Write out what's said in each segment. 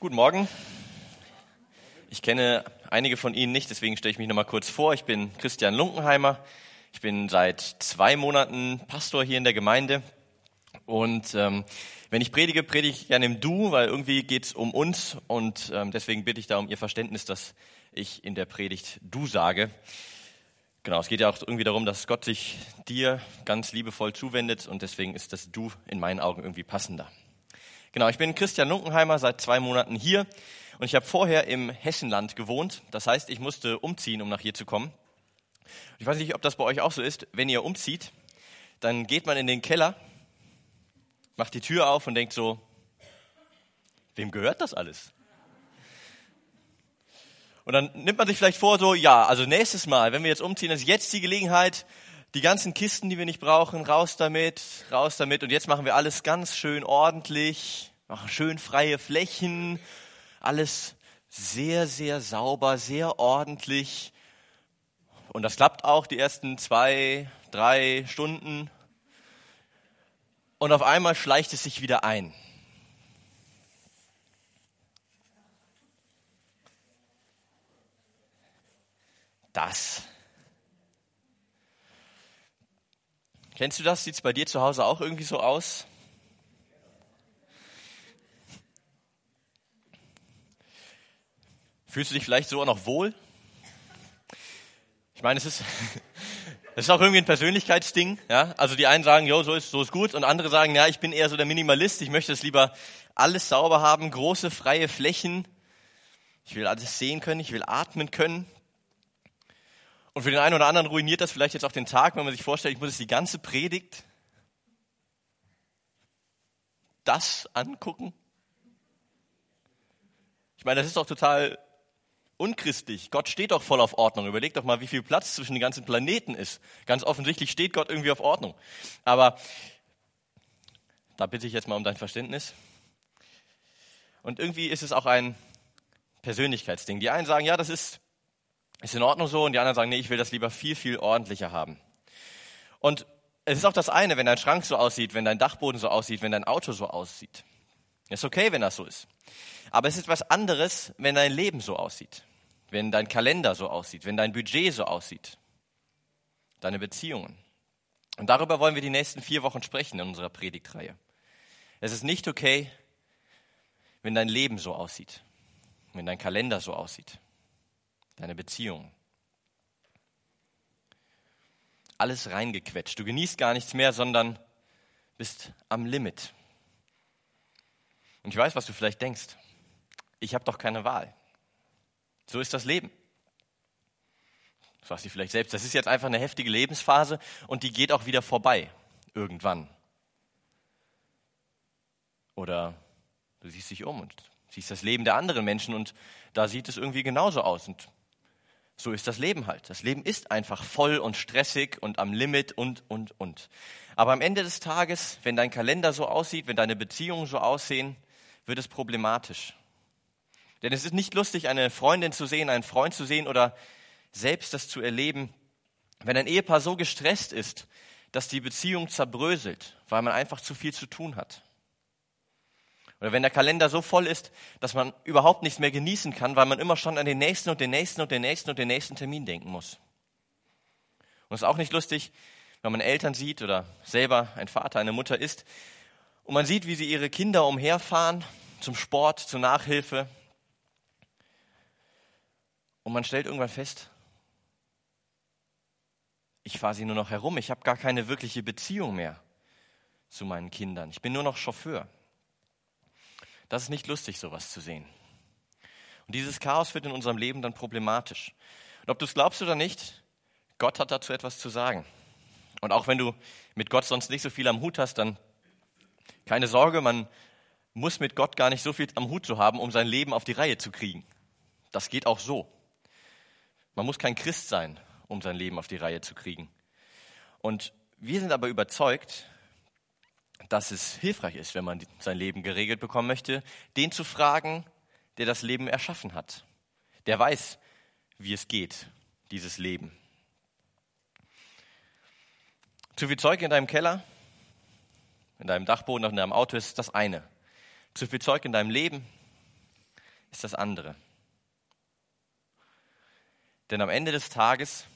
Guten Morgen. Ich kenne einige von Ihnen nicht, deswegen stelle ich mich noch mal kurz vor. Ich bin Christian Lunkenheimer. Ich bin seit zwei Monaten Pastor hier in der Gemeinde. Und ähm, wenn ich predige, predige ich gerne im Du, weil irgendwie geht es um uns. Und ähm, deswegen bitte ich da um Ihr Verständnis, dass ich in der Predigt Du sage. Genau, es geht ja auch irgendwie darum, dass Gott sich dir ganz liebevoll zuwendet und deswegen ist das Du in meinen Augen irgendwie passender. Genau, ich bin Christian Lunkenheimer, seit zwei Monaten hier und ich habe vorher im Hessenland gewohnt. Das heißt, ich musste umziehen, um nach hier zu kommen. Ich weiß nicht, ob das bei euch auch so ist. Wenn ihr umzieht, dann geht man in den Keller, macht die Tür auf und denkt so, wem gehört das alles? Und dann nimmt man sich vielleicht vor, so, ja, also nächstes Mal, wenn wir jetzt umziehen, ist jetzt die Gelegenheit, die ganzen Kisten, die wir nicht brauchen, raus damit, raus damit. Und jetzt machen wir alles ganz schön ordentlich, machen schön freie Flächen, alles sehr, sehr sauber, sehr ordentlich. Und das klappt auch die ersten zwei, drei Stunden. Und auf einmal schleicht es sich wieder ein. Das Kennst du das? Sieht es bei dir zu Hause auch irgendwie so aus? Fühlst du dich vielleicht so auch noch wohl? Ich meine, es ist, es ist auch irgendwie ein Persönlichkeitsding. Ja? Also die einen sagen, jo, so ist, so ist gut. Und andere sagen, ja, ich bin eher so der Minimalist. Ich möchte es lieber alles sauber haben, große, freie Flächen. Ich will alles sehen können, ich will atmen können. Und für den einen oder anderen ruiniert das vielleicht jetzt auch den Tag, wenn man sich vorstellt, ich muss jetzt die ganze Predigt das angucken. Ich meine, das ist doch total unchristlich. Gott steht doch voll auf Ordnung. Überleg doch mal, wie viel Platz zwischen den ganzen Planeten ist. Ganz offensichtlich steht Gott irgendwie auf Ordnung. Aber da bitte ich jetzt mal um dein Verständnis. Und irgendwie ist es auch ein Persönlichkeitsding. Die einen sagen, ja, das ist ist in Ordnung so und die anderen sagen, nee, ich will das lieber viel, viel ordentlicher haben. Und es ist auch das eine, wenn dein Schrank so aussieht, wenn dein Dachboden so aussieht, wenn dein Auto so aussieht. Ist okay, wenn das so ist. Aber es ist was anderes, wenn dein Leben so aussieht, wenn dein Kalender so aussieht, wenn dein Budget so aussieht, deine Beziehungen. Und darüber wollen wir die nächsten vier Wochen sprechen in unserer Predigtreihe. Es ist nicht okay, wenn dein Leben so aussieht, wenn dein Kalender so aussieht deine Beziehung. Alles reingequetscht. Du genießt gar nichts mehr, sondern bist am Limit. Und ich weiß, was du vielleicht denkst. Ich habe doch keine Wahl. So ist das Leben. Das sagst du vielleicht selbst. Das ist jetzt einfach eine heftige Lebensphase und die geht auch wieder vorbei. Irgendwann. Oder du siehst dich um und siehst das Leben der anderen Menschen und da sieht es irgendwie genauso aus. Und so ist das Leben halt. Das Leben ist einfach voll und stressig und am Limit und, und, und. Aber am Ende des Tages, wenn dein Kalender so aussieht, wenn deine Beziehungen so aussehen, wird es problematisch. Denn es ist nicht lustig, eine Freundin zu sehen, einen Freund zu sehen oder selbst das zu erleben, wenn ein Ehepaar so gestresst ist, dass die Beziehung zerbröselt, weil man einfach zu viel zu tun hat. Oder wenn der Kalender so voll ist, dass man überhaupt nichts mehr genießen kann, weil man immer schon an den nächsten und den nächsten und den nächsten und den nächsten Termin denken muss. Und es ist auch nicht lustig, wenn man Eltern sieht oder selber ein Vater, eine Mutter ist und man sieht, wie sie ihre Kinder umherfahren zum Sport, zur Nachhilfe. Und man stellt irgendwann fest, ich fahre sie nur noch herum, ich habe gar keine wirkliche Beziehung mehr zu meinen Kindern. Ich bin nur noch Chauffeur. Das ist nicht lustig, sowas zu sehen. Und dieses Chaos wird in unserem Leben dann problematisch. Und ob du es glaubst oder nicht, Gott hat dazu etwas zu sagen. Und auch wenn du mit Gott sonst nicht so viel am Hut hast, dann keine Sorge, man muss mit Gott gar nicht so viel am Hut zu haben, um sein Leben auf die Reihe zu kriegen. Das geht auch so. Man muss kein Christ sein, um sein Leben auf die Reihe zu kriegen. Und wir sind aber überzeugt, dass es hilfreich ist, wenn man sein Leben geregelt bekommen möchte, den zu fragen, der das Leben erschaffen hat. Der weiß, wie es geht, dieses Leben. Zu viel Zeug in deinem Keller, in deinem Dachboden oder in deinem Auto ist das eine. Zu viel Zeug in deinem Leben ist das andere. Denn am Ende des Tages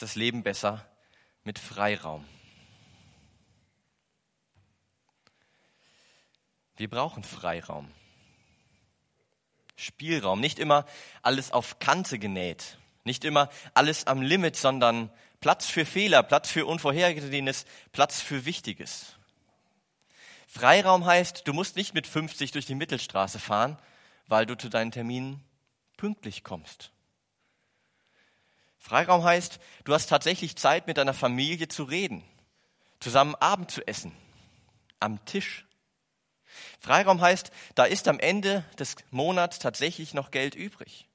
ist das Leben besser mit Freiraum. Wir brauchen Freiraum. Spielraum. Nicht immer alles auf Kante genäht. Nicht immer alles am Limit, sondern Platz für Fehler, Platz für Unvorhergesehenes, Platz für Wichtiges. Freiraum heißt, du musst nicht mit 50 durch die Mittelstraße fahren, weil du zu deinen Terminen pünktlich kommst. Freiraum heißt, du hast tatsächlich Zeit, mit deiner Familie zu reden, zusammen Abend zu essen, am Tisch. Freiraum heißt, da ist am Ende des Monats tatsächlich noch Geld übrig.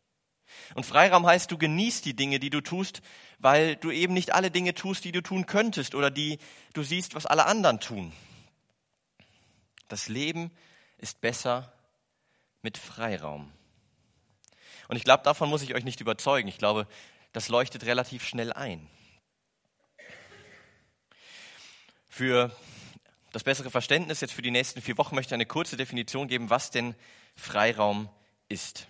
Und Freiraum heißt, du genießt die Dinge, die du tust, weil du eben nicht alle Dinge tust, die du tun könntest oder die du siehst, was alle anderen tun. Das Leben ist besser mit Freiraum. Und ich glaube, davon muss ich euch nicht überzeugen. Ich glaube, das leuchtet relativ schnell ein. Für das bessere Verständnis jetzt für die nächsten vier Wochen möchte ich eine kurze Definition geben, was denn Freiraum ist.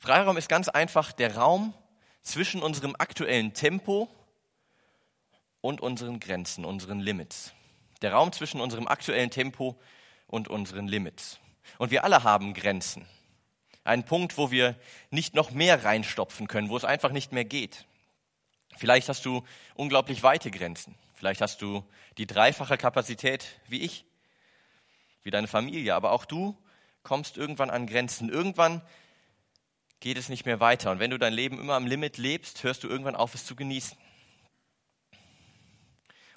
Freiraum ist ganz einfach der Raum zwischen unserem aktuellen Tempo und unseren Grenzen, unseren Limits. Der Raum zwischen unserem aktuellen Tempo und unseren Limits. Und wir alle haben Grenzen. Ein Punkt, wo wir nicht noch mehr reinstopfen können, wo es einfach nicht mehr geht. Vielleicht hast du unglaublich weite Grenzen. Vielleicht hast du die dreifache Kapazität wie ich, wie deine Familie. Aber auch du kommst irgendwann an Grenzen. Irgendwann geht es nicht mehr weiter. Und wenn du dein Leben immer am Limit lebst, hörst du irgendwann auf, es zu genießen.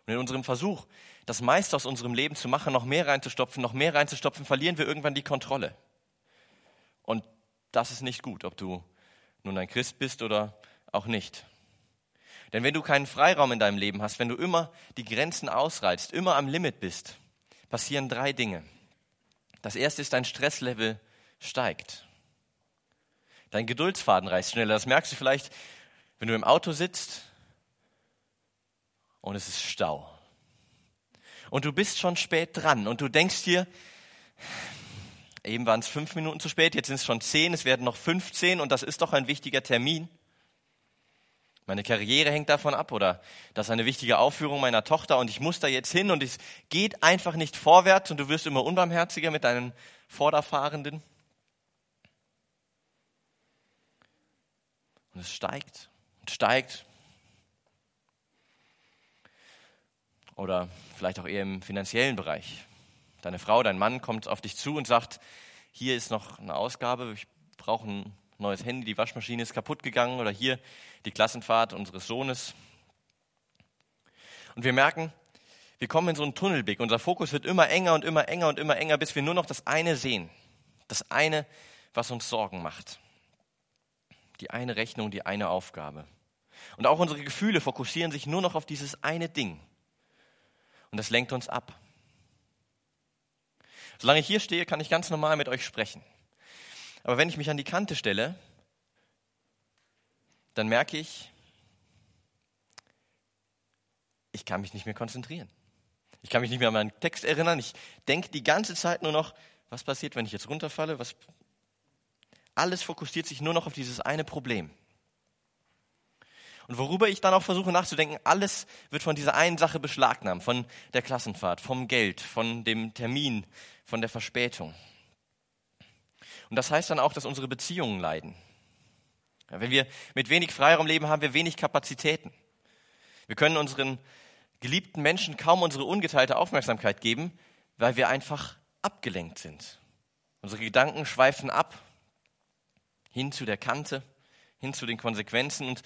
Und in unserem Versuch, das meiste aus unserem Leben zu machen, noch mehr reinzustopfen, noch mehr reinzustopfen, verlieren wir irgendwann die Kontrolle. Und das ist nicht gut, ob du nun ein Christ bist oder auch nicht. Denn wenn du keinen Freiraum in deinem Leben hast, wenn du immer die Grenzen ausreizt, immer am Limit bist, passieren drei Dinge. Das erste ist, dein Stresslevel steigt. Dein Geduldsfaden reißt schneller. Das merkst du vielleicht, wenn du im Auto sitzt und es ist Stau. Und du bist schon spät dran und du denkst dir, eben waren es fünf Minuten zu spät, jetzt sind es schon zehn, es werden noch 15 und das ist doch ein wichtiger Termin. Meine Karriere hängt davon ab oder das ist eine wichtige Aufführung meiner Tochter und ich muss da jetzt hin und es geht einfach nicht vorwärts und du wirst immer unbarmherziger mit deinen Vorderfahrenden. Und es steigt und steigt. Oder vielleicht auch eher im finanziellen Bereich. Deine Frau, dein Mann kommt auf dich zu und sagt, hier ist noch eine Ausgabe, ich brauche ein neues Handy, die Waschmaschine ist kaputt gegangen oder hier die Klassenfahrt unseres Sohnes. Und wir merken, wir kommen in so einen Tunnelblick. Unser Fokus wird immer enger und immer enger und immer enger, bis wir nur noch das eine sehen. Das eine, was uns Sorgen macht. Die eine Rechnung, die eine Aufgabe. Und auch unsere Gefühle fokussieren sich nur noch auf dieses eine Ding. Und das lenkt uns ab. Solange ich hier stehe, kann ich ganz normal mit euch sprechen. Aber wenn ich mich an die Kante stelle, dann merke ich, ich kann mich nicht mehr konzentrieren. Ich kann mich nicht mehr an meinen Text erinnern. Ich denke die ganze Zeit nur noch, was passiert, wenn ich jetzt runterfalle? Was Alles fokussiert sich nur noch auf dieses eine Problem. Und worüber ich dann auch versuche nachzudenken, alles wird von dieser einen Sache beschlagnahmt, von der Klassenfahrt, vom Geld, von dem Termin, von der Verspätung. Und das heißt dann auch, dass unsere Beziehungen leiden. Wenn wir mit wenig Freiraum leben, haben wir wenig Kapazitäten. Wir können unseren geliebten Menschen kaum unsere ungeteilte Aufmerksamkeit geben, weil wir einfach abgelenkt sind. Unsere Gedanken schweifen ab hin zu der Kante, hin zu den Konsequenzen und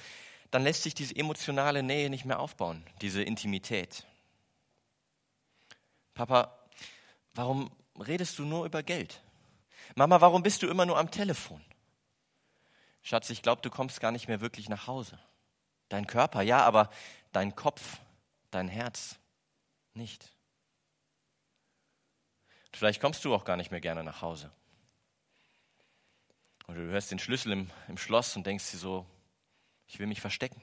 dann lässt sich diese emotionale Nähe nicht mehr aufbauen, diese Intimität. Papa, warum redest du nur über Geld? Mama, warum bist du immer nur am Telefon? Schatz, ich glaube, du kommst gar nicht mehr wirklich nach Hause. Dein Körper, ja, aber dein Kopf, dein Herz nicht. Vielleicht kommst du auch gar nicht mehr gerne nach Hause. Oder du hörst den Schlüssel im, im Schloss und denkst dir so, ich will mich verstecken.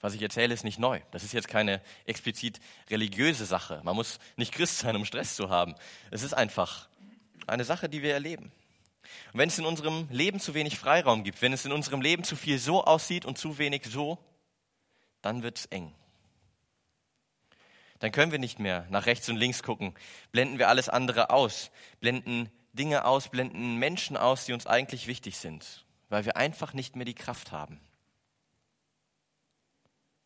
Was ich erzähle, ist nicht neu. Das ist jetzt keine explizit religiöse Sache. Man muss nicht Christ sein, um Stress zu haben. Es ist einfach eine Sache, die wir erleben. Und wenn es in unserem Leben zu wenig Freiraum gibt, wenn es in unserem Leben zu viel so aussieht und zu wenig so, dann wird es eng. Dann können wir nicht mehr nach rechts und links gucken, blenden wir alles andere aus, blenden Dinge aus, blenden Menschen aus, die uns eigentlich wichtig sind, weil wir einfach nicht mehr die Kraft haben.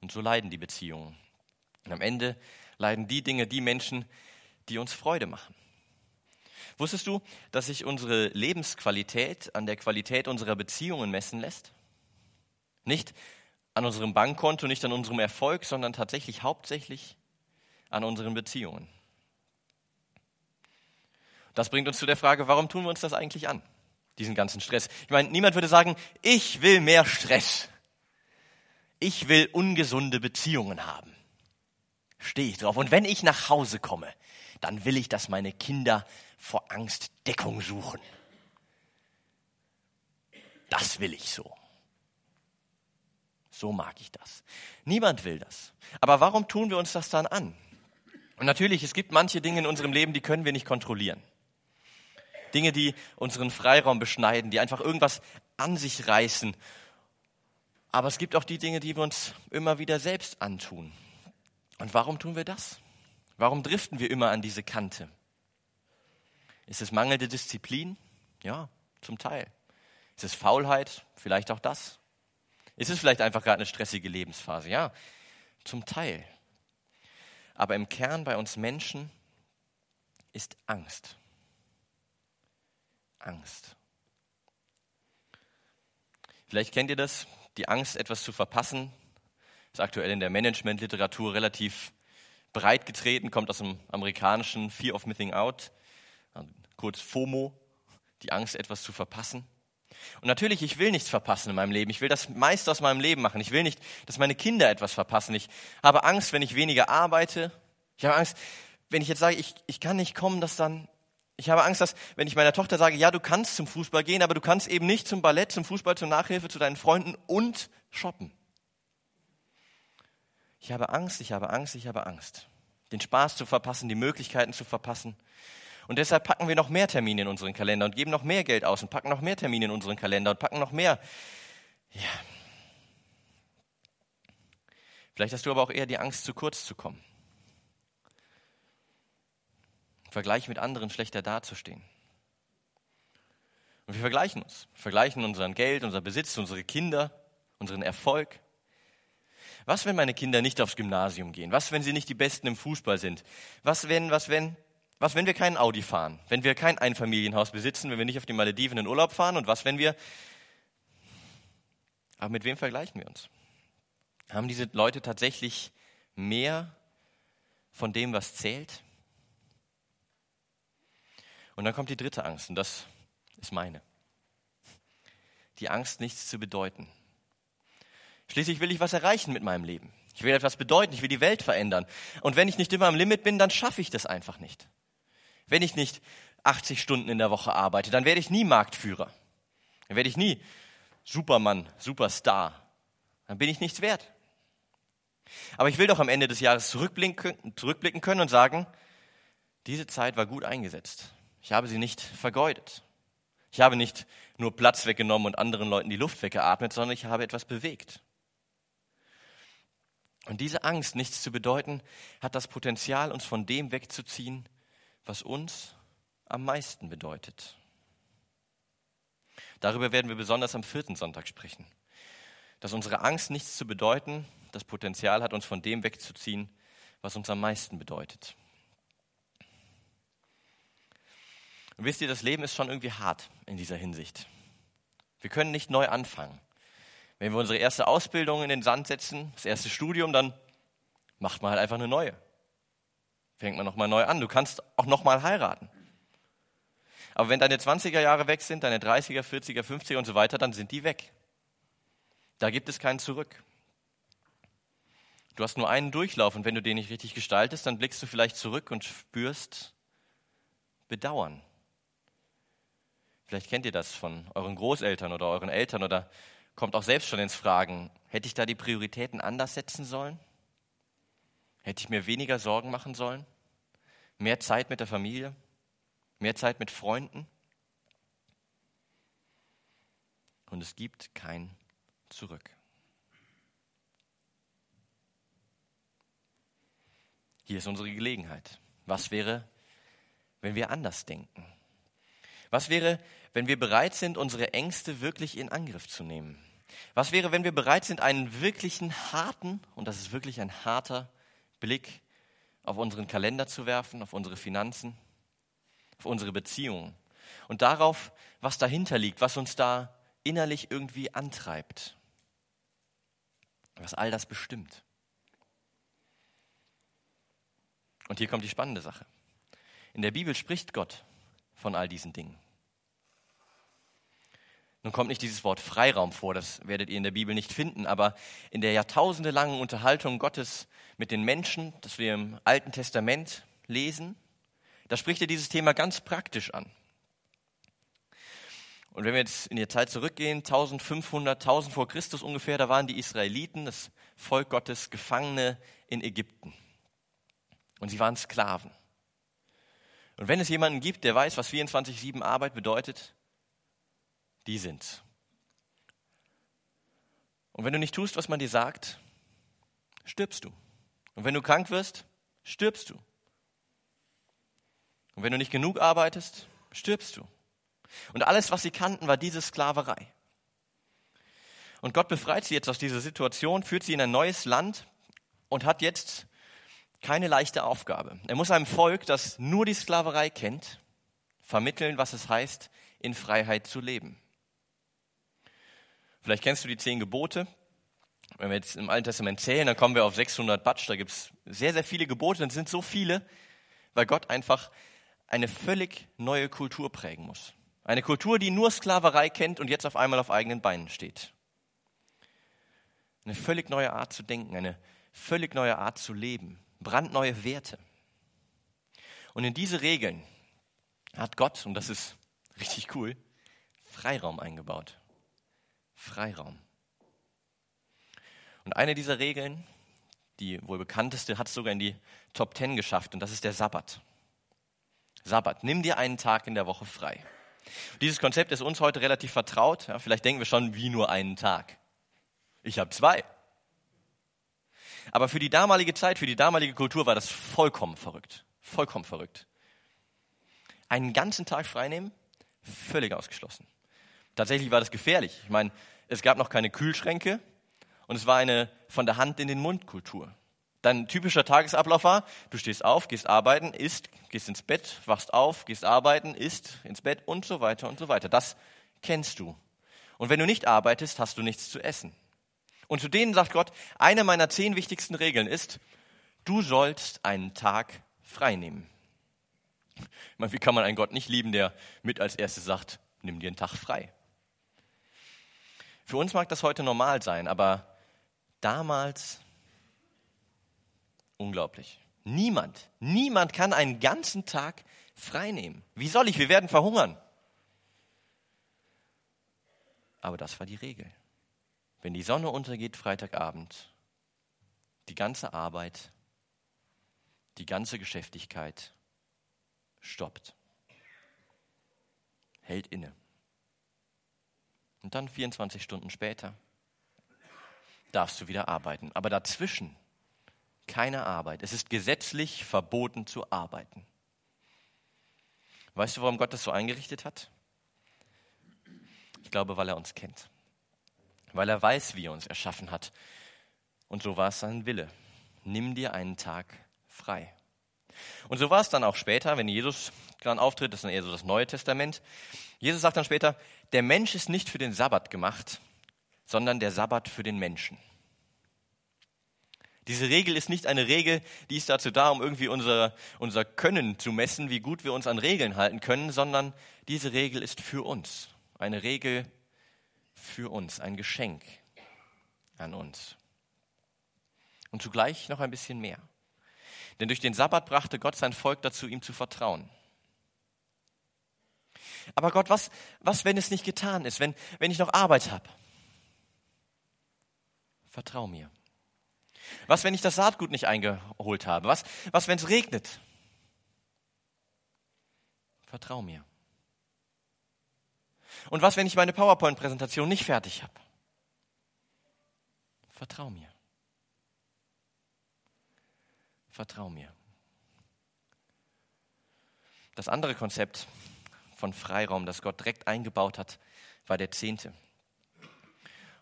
Und so leiden die Beziehungen. Und am Ende leiden die Dinge, die Menschen, die uns Freude machen. Wusstest du, dass sich unsere Lebensqualität an der Qualität unserer Beziehungen messen lässt? Nicht an unserem Bankkonto, nicht an unserem Erfolg, sondern tatsächlich hauptsächlich an unseren Beziehungen. Das bringt uns zu der Frage, warum tun wir uns das eigentlich an, diesen ganzen Stress? Ich meine, niemand würde sagen, ich will mehr Stress. Ich will ungesunde Beziehungen haben. Stehe ich drauf. Und wenn ich nach Hause komme, dann will ich, dass meine Kinder vor Angst Deckung suchen. Das will ich so. So mag ich das. Niemand will das. Aber warum tun wir uns das dann an? Und natürlich, es gibt manche Dinge in unserem Leben, die können wir nicht kontrollieren. Dinge, die unseren Freiraum beschneiden, die einfach irgendwas an sich reißen. Aber es gibt auch die Dinge, die wir uns immer wieder selbst antun. Und warum tun wir das? Warum driften wir immer an diese Kante? Ist es mangelnde Disziplin? Ja, zum Teil. Ist es Faulheit? Vielleicht auch das. Ist es vielleicht einfach gerade eine stressige Lebensphase? Ja, zum Teil. Aber im Kern bei uns Menschen ist Angst. Angst. Vielleicht kennt ihr das, die Angst, etwas zu verpassen. Ist aktuell in der Managementliteratur relativ breit getreten, kommt aus dem amerikanischen Fear of Missing Out, kurz FOMO, die Angst, etwas zu verpassen. Und natürlich, ich will nichts verpassen in meinem Leben. Ich will das meiste aus meinem Leben machen. Ich will nicht, dass meine Kinder etwas verpassen. Ich habe Angst, wenn ich weniger arbeite. Ich habe Angst, wenn ich jetzt sage, ich, ich kann nicht kommen, dass dann ich habe Angst, dass, wenn ich meiner Tochter sage, ja, du kannst zum Fußball gehen, aber du kannst eben nicht zum Ballett, zum Fußball, zur Nachhilfe, zu deinen Freunden und shoppen. Ich habe Angst, ich habe Angst, ich habe Angst. Den Spaß zu verpassen, die Möglichkeiten zu verpassen. Und deshalb packen wir noch mehr Termine in unseren Kalender und geben noch mehr Geld aus und packen noch mehr Termine in unseren Kalender und packen noch mehr. Ja. Vielleicht hast du aber auch eher die Angst, zu kurz zu kommen. Vergleich mit anderen schlechter dazustehen. Und wir vergleichen uns. Wir vergleichen unseren Geld, unser Besitz, unsere Kinder, unseren Erfolg. Was, wenn meine Kinder nicht aufs Gymnasium gehen? Was, wenn sie nicht die Besten im Fußball sind? Was, wenn, was, wenn, was, wenn wir keinen Audi fahren? Wenn wir kein Einfamilienhaus besitzen? Wenn wir nicht auf die Malediven in Urlaub fahren? Und was, wenn wir. Aber mit wem vergleichen wir uns? Haben diese Leute tatsächlich mehr von dem, was zählt? Und dann kommt die dritte Angst, und das ist meine. Die Angst, nichts zu bedeuten. Schließlich will ich was erreichen mit meinem Leben. Ich will etwas bedeuten, ich will die Welt verändern. Und wenn ich nicht immer am Limit bin, dann schaffe ich das einfach nicht. Wenn ich nicht 80 Stunden in der Woche arbeite, dann werde ich nie Marktführer. Dann werde ich nie Supermann, Superstar. Dann bin ich nichts wert. Aber ich will doch am Ende des Jahres zurückblicken können und sagen, diese Zeit war gut eingesetzt. Ich habe sie nicht vergeudet. Ich habe nicht nur Platz weggenommen und anderen Leuten die Luft weggeatmet, sondern ich habe etwas bewegt. Und diese Angst, nichts zu bedeuten, hat das Potenzial, uns von dem wegzuziehen, was uns am meisten bedeutet. Darüber werden wir besonders am vierten Sonntag sprechen. Dass unsere Angst, nichts zu bedeuten, das Potenzial hat, uns von dem wegzuziehen, was uns am meisten bedeutet. Und wisst ihr, das Leben ist schon irgendwie hart in dieser Hinsicht. Wir können nicht neu anfangen. Wenn wir unsere erste Ausbildung in den Sand setzen, das erste Studium, dann macht man halt einfach eine neue. Fängt man nochmal neu an. Du kannst auch nochmal heiraten. Aber wenn deine 20er Jahre weg sind, deine 30er, 40er, 50er und so weiter, dann sind die weg. Da gibt es keinen zurück. Du hast nur einen Durchlauf und wenn du den nicht richtig gestaltest, dann blickst du vielleicht zurück und spürst Bedauern. Vielleicht kennt ihr das von euren Großeltern oder euren Eltern oder kommt auch selbst schon ins Fragen, hätte ich da die Prioritäten anders setzen sollen? Hätte ich mir weniger Sorgen machen sollen? Mehr Zeit mit der Familie? Mehr Zeit mit Freunden? Und es gibt kein Zurück. Hier ist unsere Gelegenheit. Was wäre, wenn wir anders denken? Was wäre, wenn wir bereit sind, unsere Ängste wirklich in Angriff zu nehmen? Was wäre, wenn wir bereit sind, einen wirklichen harten, und das ist wirklich ein harter Blick auf unseren Kalender zu werfen, auf unsere Finanzen, auf unsere Beziehungen und darauf, was dahinter liegt, was uns da innerlich irgendwie antreibt, was all das bestimmt. Und hier kommt die spannende Sache. In der Bibel spricht Gott von all diesen Dingen. Nun kommt nicht dieses Wort Freiraum vor, das werdet ihr in der Bibel nicht finden, aber in der jahrtausendelangen Unterhaltung Gottes mit den Menschen, das wir im Alten Testament lesen, da spricht er dieses Thema ganz praktisch an. Und wenn wir jetzt in die Zeit zurückgehen, 1500, 1000 vor Christus ungefähr, da waren die Israeliten, das Volk Gottes, Gefangene in Ägypten. Und sie waren Sklaven. Und wenn es jemanden gibt, der weiß, was 24-7 Arbeit bedeutet, die sind's. Und wenn du nicht tust, was man dir sagt, stirbst du. Und wenn du krank wirst, stirbst du. Und wenn du nicht genug arbeitest, stirbst du. Und alles, was sie kannten, war diese Sklaverei. Und Gott befreit sie jetzt aus dieser Situation, führt sie in ein neues Land und hat jetzt keine leichte Aufgabe. Er muss einem Volk, das nur die Sklaverei kennt, vermitteln, was es heißt, in Freiheit zu leben. Vielleicht kennst du die zehn Gebote. Wenn wir jetzt im Alten Testament zählen, dann kommen wir auf 600 Batsch. Da gibt es sehr, sehr viele Gebote. Es sind so viele, weil Gott einfach eine völlig neue Kultur prägen muss. Eine Kultur, die nur Sklaverei kennt und jetzt auf einmal auf eigenen Beinen steht. Eine völlig neue Art zu denken, eine völlig neue Art zu leben, brandneue Werte. Und in diese Regeln hat Gott, und das ist richtig cool, Freiraum eingebaut. Freiraum. Und eine dieser Regeln, die wohl bekannteste, hat es sogar in die Top Ten geschafft, und das ist der Sabbat. Sabbat, nimm dir einen Tag in der Woche frei. Dieses Konzept ist uns heute relativ vertraut. Ja, vielleicht denken wir schon, wie nur einen Tag. Ich habe zwei. Aber für die damalige Zeit, für die damalige Kultur war das vollkommen verrückt. Vollkommen verrückt. Einen ganzen Tag freinehmen? Völlig ausgeschlossen. Tatsächlich war das gefährlich. Ich meine, es gab noch keine Kühlschränke und es war eine von der Hand in den Mund Kultur. Dein typischer Tagesablauf war, du stehst auf, gehst arbeiten, isst, gehst ins Bett, wachst auf, gehst arbeiten, isst, ins Bett und so weiter und so weiter. Das kennst du. Und wenn du nicht arbeitest, hast du nichts zu essen. Und zu denen sagt Gott, eine meiner zehn wichtigsten Regeln ist, du sollst einen Tag frei nehmen. Ich meine, wie kann man einen Gott nicht lieben, der mit als erstes sagt, nimm dir einen Tag frei? Für uns mag das heute normal sein, aber damals unglaublich. Niemand, niemand kann einen ganzen Tag frei nehmen. Wie soll ich? Wir werden verhungern. Aber das war die Regel. Wenn die Sonne untergeht Freitagabend, die ganze Arbeit, die ganze Geschäftigkeit stoppt, hält inne. Und dann 24 Stunden später darfst du wieder arbeiten. Aber dazwischen keine Arbeit. Es ist gesetzlich verboten zu arbeiten. Weißt du, warum Gott das so eingerichtet hat? Ich glaube, weil er uns kennt. Weil er weiß, wie er uns erschaffen hat. Und so war es sein Wille. Nimm dir einen Tag frei. Und so war es dann auch später, wenn Jesus dann auftritt, das ist dann eher so das Neue Testament. Jesus sagt dann später, der Mensch ist nicht für den Sabbat gemacht, sondern der Sabbat für den Menschen. Diese Regel ist nicht eine Regel, die ist dazu da, um irgendwie unser, unser Können zu messen, wie gut wir uns an Regeln halten können, sondern diese Regel ist für uns. Eine Regel für uns, ein Geschenk an uns. Und zugleich noch ein bisschen mehr. Denn durch den Sabbat brachte Gott sein Volk dazu, ihm zu vertrauen. Aber Gott, was, was, wenn es nicht getan ist, wenn, wenn ich noch Arbeit habe? Vertrau mir. Was, wenn ich das Saatgut nicht eingeholt habe? Was, was wenn es regnet? Vertrau mir. Und was, wenn ich meine PowerPoint-Präsentation nicht fertig habe? Vertrau mir. Vertrau mir. Das andere Konzept von Freiraum, das Gott direkt eingebaut hat, war der Zehnte.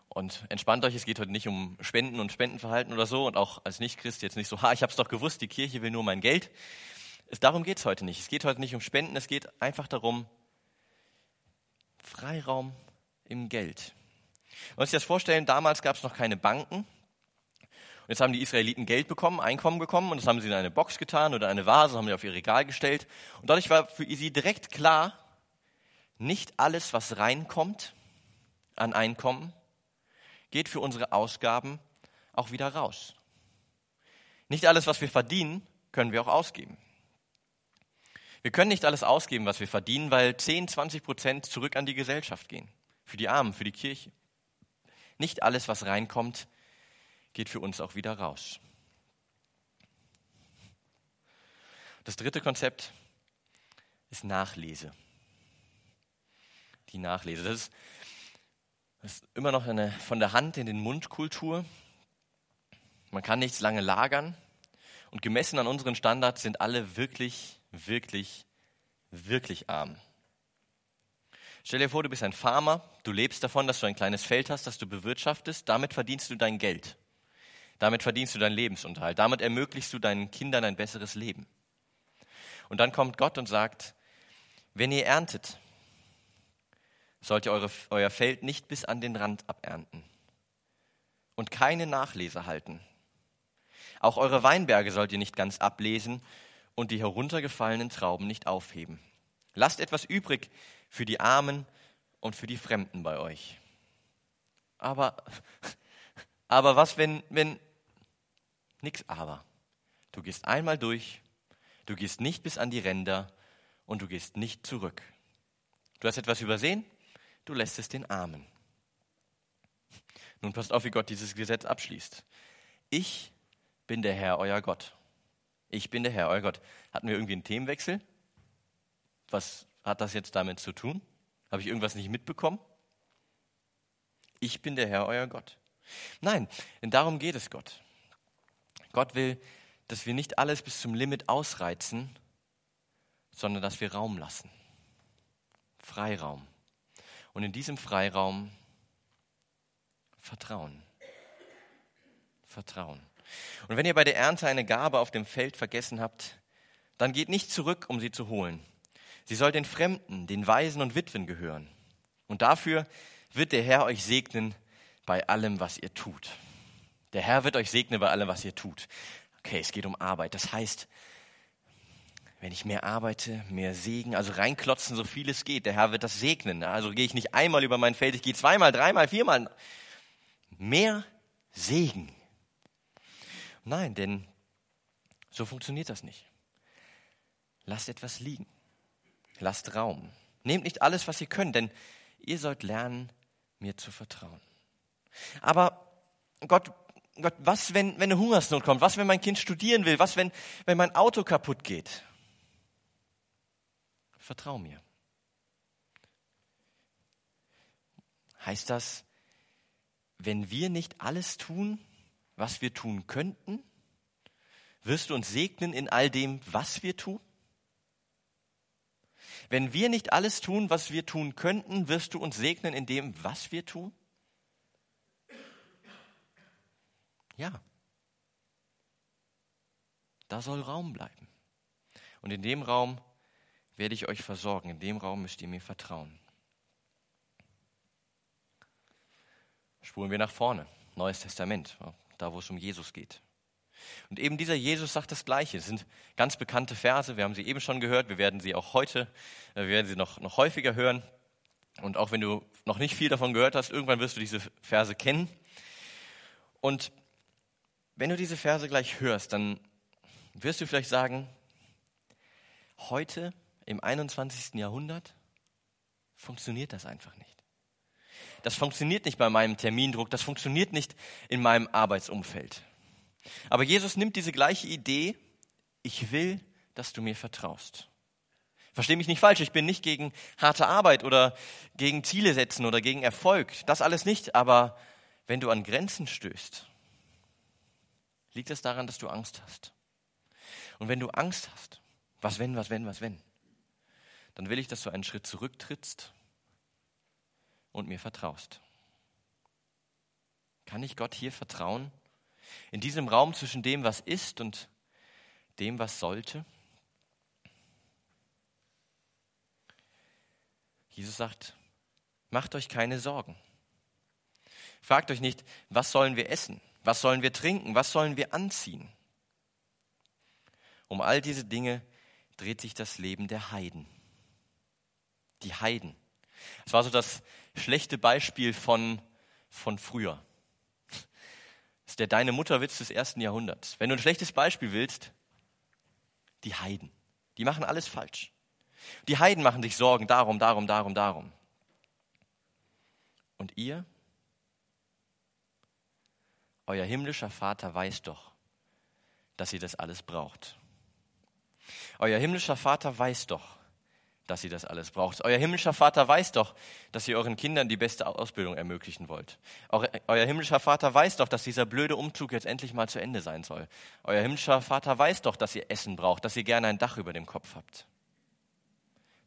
Und entspannt euch, es geht heute nicht um Spenden und Spendenverhalten oder so und auch als Nichtchrist jetzt nicht so, ha, ich habe es doch gewusst, die Kirche will nur mein Geld. Darum geht es heute nicht. Es geht heute nicht um Spenden, es geht einfach darum, Freiraum im Geld. Man muss sich das vorstellen, damals gab es noch keine Banken. Jetzt haben die Israeliten Geld bekommen, Einkommen bekommen und das haben sie in eine Box getan oder eine Vase, haben sie auf ihr Regal gestellt. Und dadurch war für sie direkt klar, nicht alles, was reinkommt an Einkommen, geht für unsere Ausgaben auch wieder raus. Nicht alles, was wir verdienen, können wir auch ausgeben. Wir können nicht alles ausgeben, was wir verdienen, weil 10, 20 Prozent zurück an die Gesellschaft gehen. Für die Armen, für die Kirche. Nicht alles, was reinkommt, geht für uns auch wieder raus. Das dritte Konzept ist Nachlese. Die Nachlese. Das ist das ist immer noch eine von der Hand in den Mund Kultur. Man kann nichts lange lagern. Und gemessen an unseren Standards sind alle wirklich, wirklich, wirklich arm. Stell dir vor, du bist ein Farmer, du lebst davon, dass du ein kleines Feld hast, das du bewirtschaftest, damit verdienst du dein Geld. Damit verdienst du deinen Lebensunterhalt. Damit ermöglichst du deinen Kindern ein besseres Leben. Und dann kommt Gott und sagt, wenn ihr erntet, sollt ihr eure, euer Feld nicht bis an den Rand abernten und keine Nachlese halten. Auch eure Weinberge sollt ihr nicht ganz ablesen und die heruntergefallenen Trauben nicht aufheben. Lasst etwas übrig für die Armen und für die Fremden bei euch. Aber, aber was, wenn, wenn, nix aber. Du gehst einmal durch, du gehst nicht bis an die Ränder und du gehst nicht zurück. Du hast etwas übersehen? du lässt es den Armen. Nun passt auf, wie Gott dieses Gesetz abschließt. Ich bin der Herr, euer Gott. Ich bin der Herr, euer Gott. Hatten wir irgendwie einen Themenwechsel? Was hat das jetzt damit zu tun? Habe ich irgendwas nicht mitbekommen? Ich bin der Herr, euer Gott. Nein, denn darum geht es Gott. Gott will, dass wir nicht alles bis zum Limit ausreizen, sondern dass wir Raum lassen. Freiraum. Und in diesem Freiraum Vertrauen. Vertrauen. Und wenn ihr bei der Ernte eine Gabe auf dem Feld vergessen habt, dann geht nicht zurück, um sie zu holen. Sie soll den Fremden, den Waisen und Witwen gehören. Und dafür wird der Herr euch segnen bei allem, was ihr tut. Der Herr wird euch segnen bei allem, was ihr tut. Okay, es geht um Arbeit. Das heißt, wenn ich mehr arbeite, mehr Segen, also reinklotzen, so viel es geht. Der Herr wird das segnen. Also gehe ich nicht einmal über mein Feld, ich gehe zweimal, dreimal, viermal. Mehr Segen. Nein, denn so funktioniert das nicht. Lasst etwas liegen. Lasst Raum. Nehmt nicht alles, was ihr könnt, denn ihr sollt lernen, mir zu vertrauen. Aber Gott, Gott, was, wenn, wenn eine Hungersnot kommt? Was, wenn mein Kind studieren will? Was, wenn, wenn mein Auto kaputt geht? vertrau mir. Heißt das, wenn wir nicht alles tun, was wir tun könnten, wirst du uns segnen in all dem, was wir tun? Wenn wir nicht alles tun, was wir tun könnten, wirst du uns segnen in dem, was wir tun? Ja. Da soll Raum bleiben. Und in dem Raum werde ich euch versorgen. In dem Raum müsst ihr mir vertrauen. Spulen wir nach vorne. Neues Testament, da wo es um Jesus geht. Und eben dieser Jesus sagt das Gleiche. Es sind ganz bekannte Verse. Wir haben sie eben schon gehört. Wir werden sie auch heute, äh, wir werden sie noch, noch häufiger hören. Und auch wenn du noch nicht viel davon gehört hast, irgendwann wirst du diese Verse kennen. Und wenn du diese Verse gleich hörst, dann wirst du vielleicht sagen, heute im 21. Jahrhundert funktioniert das einfach nicht. das funktioniert nicht bei meinem Termindruck, das funktioniert nicht in meinem Arbeitsumfeld. Aber Jesus nimmt diese gleiche Idee, ich will, dass du mir vertraust. Versteh mich nicht falsch, ich bin nicht gegen harte Arbeit oder gegen Ziele setzen oder gegen Erfolg. Das alles nicht, aber wenn du an Grenzen stößt, liegt es daran, dass du Angst hast. Und wenn du Angst hast, was wenn, was wenn, was wenn, dann will ich, dass du einen Schritt zurücktrittst und mir vertraust. Kann ich Gott hier vertrauen? In diesem Raum zwischen dem, was ist und dem, was sollte? Jesus sagt, macht euch keine Sorgen. Fragt euch nicht, was sollen wir essen? Was sollen wir trinken? Was sollen wir anziehen? Um all diese Dinge dreht sich das Leben der Heiden. Die Heiden. Es war so das schlechte Beispiel von, von früher. Das ist der Deine Mutterwitz des ersten Jahrhunderts. Wenn du ein schlechtes Beispiel willst, die Heiden. Die machen alles falsch. Die Heiden machen sich Sorgen darum, darum, darum, darum. Und ihr? Euer himmlischer Vater weiß doch, dass ihr das alles braucht. Euer himmlischer Vater weiß doch, dass ihr das alles braucht. Euer himmlischer Vater weiß doch, dass ihr euren Kindern die beste Ausbildung ermöglichen wollt. Euer himmlischer Vater weiß doch, dass dieser blöde Umzug jetzt endlich mal zu Ende sein soll. Euer himmlischer Vater weiß doch, dass ihr Essen braucht, dass ihr gerne ein Dach über dem Kopf habt.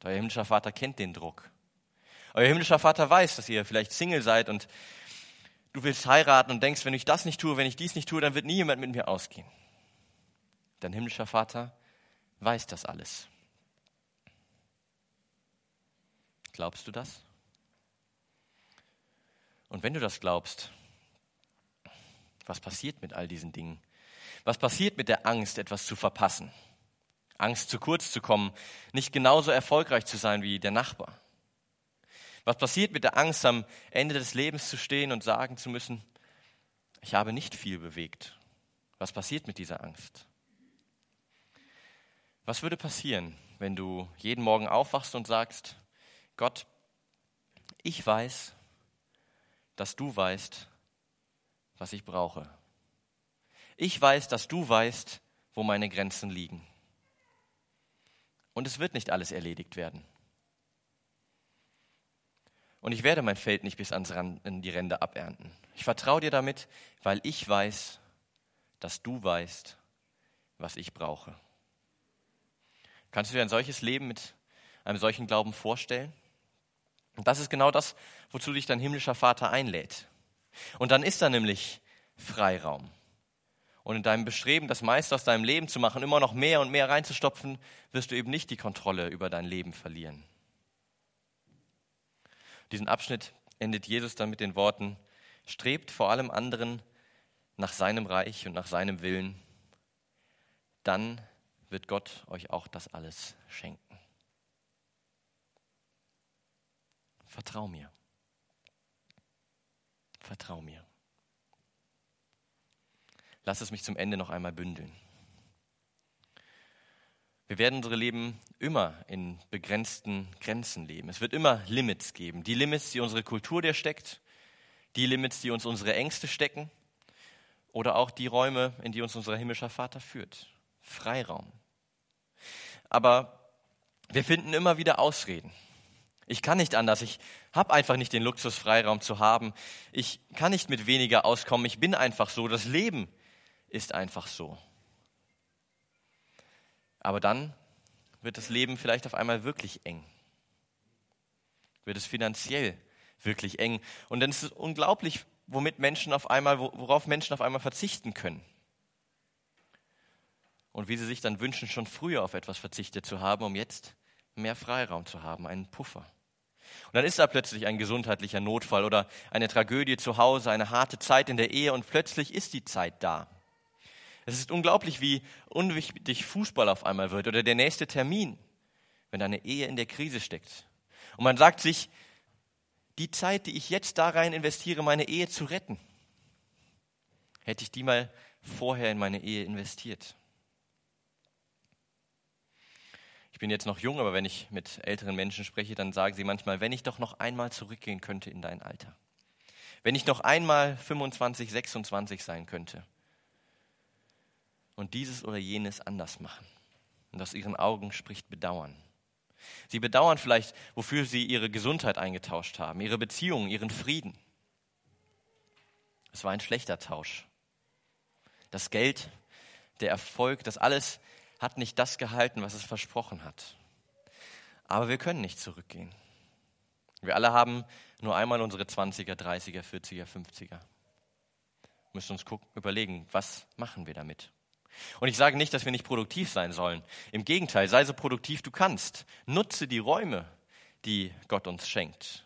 Euer himmlischer Vater kennt den Druck. Euer himmlischer Vater weiß, dass ihr vielleicht Single seid und du willst heiraten und denkst, wenn ich das nicht tue, wenn ich dies nicht tue, dann wird nie jemand mit mir ausgehen. Dein himmlischer Vater weiß das alles. Glaubst du das? Und wenn du das glaubst, was passiert mit all diesen Dingen? Was passiert mit der Angst, etwas zu verpassen? Angst, zu kurz zu kommen, nicht genauso erfolgreich zu sein wie der Nachbar? Was passiert mit der Angst, am Ende des Lebens zu stehen und sagen zu müssen, ich habe nicht viel bewegt? Was passiert mit dieser Angst? Was würde passieren, wenn du jeden Morgen aufwachst und sagst, Gott, ich weiß, dass du weißt, was ich brauche. Ich weiß, dass du weißt, wo meine Grenzen liegen. Und es wird nicht alles erledigt werden. Und ich werde mein Feld nicht bis ans Rand, in die Ränder abernten. Ich vertraue dir damit, weil ich weiß, dass du weißt, was ich brauche. Kannst du dir ein solches Leben mit einem solchen Glauben vorstellen? Und das ist genau das, wozu dich dein himmlischer Vater einlädt. Und dann ist da nämlich Freiraum. Und in deinem Bestreben, das meiste aus deinem Leben zu machen, immer noch mehr und mehr reinzustopfen, wirst du eben nicht die Kontrolle über dein Leben verlieren. Diesen Abschnitt endet Jesus dann mit den Worten, strebt vor allem anderen nach seinem Reich und nach seinem Willen, dann wird Gott euch auch das alles schenken. Vertrau mir. Vertrau mir. Lass es mich zum Ende noch einmal bündeln. Wir werden unsere Leben immer in begrenzten Grenzen leben. Es wird immer Limits geben. Die Limits, die unsere Kultur dir steckt, die Limits, die uns unsere Ängste stecken oder auch die Räume, in die uns unser himmlischer Vater führt. Freiraum. Aber wir finden immer wieder Ausreden. Ich kann nicht anders. Ich habe einfach nicht den Luxus, Freiraum zu haben. Ich kann nicht mit weniger auskommen. Ich bin einfach so. Das Leben ist einfach so. Aber dann wird das Leben vielleicht auf einmal wirklich eng. Wird es finanziell wirklich eng. Und dann ist es unglaublich, womit Menschen auf einmal, worauf Menschen auf einmal verzichten können. Und wie sie sich dann wünschen, schon früher auf etwas verzichtet zu haben, um jetzt mehr Freiraum zu haben, einen Puffer. Und dann ist da plötzlich ein gesundheitlicher Notfall oder eine Tragödie zu Hause, eine harte Zeit in der Ehe und plötzlich ist die Zeit da. Es ist unglaublich, wie unwichtig Fußball auf einmal wird oder der nächste Termin, wenn deine Ehe in der Krise steckt. Und man sagt sich, die Zeit, die ich jetzt da rein investiere, meine Ehe zu retten, hätte ich die mal vorher in meine Ehe investiert. Ich bin jetzt noch jung, aber wenn ich mit älteren Menschen spreche, dann sagen sie manchmal, wenn ich doch noch einmal zurückgehen könnte in dein Alter. Wenn ich noch einmal 25, 26 sein könnte und dieses oder jenes anders machen. Und aus ihren Augen spricht Bedauern. Sie bedauern vielleicht, wofür sie ihre Gesundheit eingetauscht haben, ihre Beziehungen, ihren Frieden. Es war ein schlechter Tausch. Das Geld, der Erfolg, das alles hat nicht das gehalten, was es versprochen hat. Aber wir können nicht zurückgehen. Wir alle haben nur einmal unsere 20er, 30er, 40er, 50er. Wir müssen uns gucken, überlegen, was machen wir damit? Und ich sage nicht, dass wir nicht produktiv sein sollen. Im Gegenteil, sei so produktiv du kannst. Nutze die Räume, die Gott uns schenkt.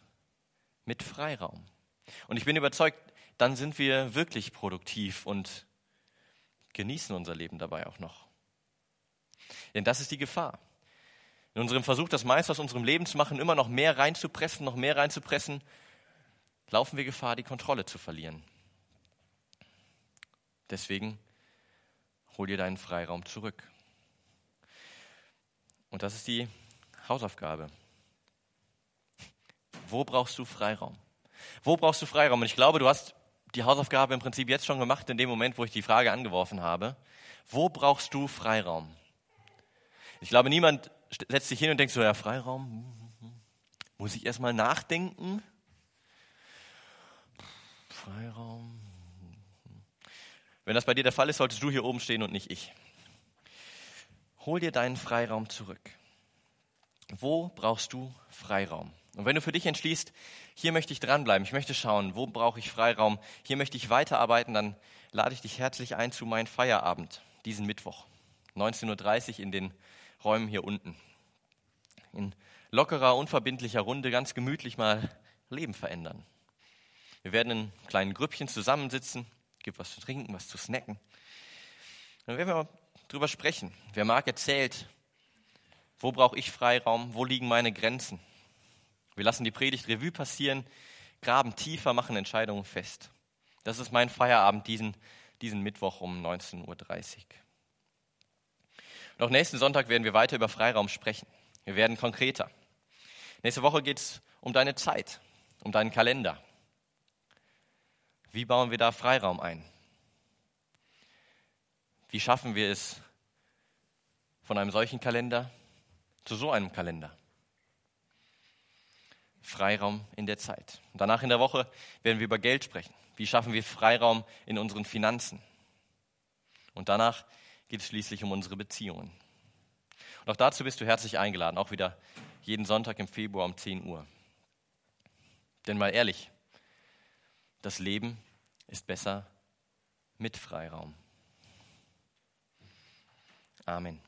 Mit Freiraum. Und ich bin überzeugt, dann sind wir wirklich produktiv und genießen unser Leben dabei auch noch. Denn das ist die Gefahr. In unserem Versuch, das meiste aus unserem Leben zu machen, immer noch mehr reinzupressen, noch mehr reinzupressen, laufen wir Gefahr, die Kontrolle zu verlieren. Deswegen hol dir deinen Freiraum zurück. Und das ist die Hausaufgabe. Wo brauchst du Freiraum? Wo brauchst du Freiraum? Und ich glaube, du hast die Hausaufgabe im Prinzip jetzt schon gemacht, in dem Moment, wo ich die Frage angeworfen habe. Wo brauchst du Freiraum? Ich glaube, niemand setzt sich hin und denkt so, ja, Freiraum, muss ich erstmal nachdenken? Freiraum, wenn das bei dir der Fall ist, solltest du hier oben stehen und nicht ich. Hol dir deinen Freiraum zurück. Wo brauchst du Freiraum? Und wenn du für dich entschließt, hier möchte ich dranbleiben, ich möchte schauen, wo brauche ich Freiraum, hier möchte ich weiterarbeiten, dann lade ich dich herzlich ein zu meinem Feierabend diesen Mittwoch, 19.30 Uhr in den Räumen hier unten. In lockerer, unverbindlicher Runde ganz gemütlich mal Leben verändern. Wir werden in kleinen Grüppchen zusammensitzen gibt was zu trinken, was zu snacken. Dann werden wir drüber sprechen. Wer mag, erzählt, wo brauche ich Freiraum, wo liegen meine Grenzen. Wir lassen die Predigt Revue passieren, graben tiefer, machen Entscheidungen fest. Das ist mein Feierabend diesen, diesen Mittwoch um 19.30 Uhr. Auch nächsten Sonntag werden wir weiter über Freiraum sprechen. Wir werden konkreter. Nächste Woche geht es um deine Zeit, um deinen Kalender. Wie bauen wir da Freiraum ein? Wie schaffen wir es von einem solchen Kalender zu so einem Kalender? Freiraum in der Zeit. Danach in der Woche werden wir über Geld sprechen. Wie schaffen wir Freiraum in unseren Finanzen? Und danach geht es schließlich um unsere Beziehungen. Und auch dazu bist du herzlich eingeladen, auch wieder jeden Sonntag im Februar um 10 Uhr. Denn mal ehrlich, das Leben ist besser mit Freiraum. Amen.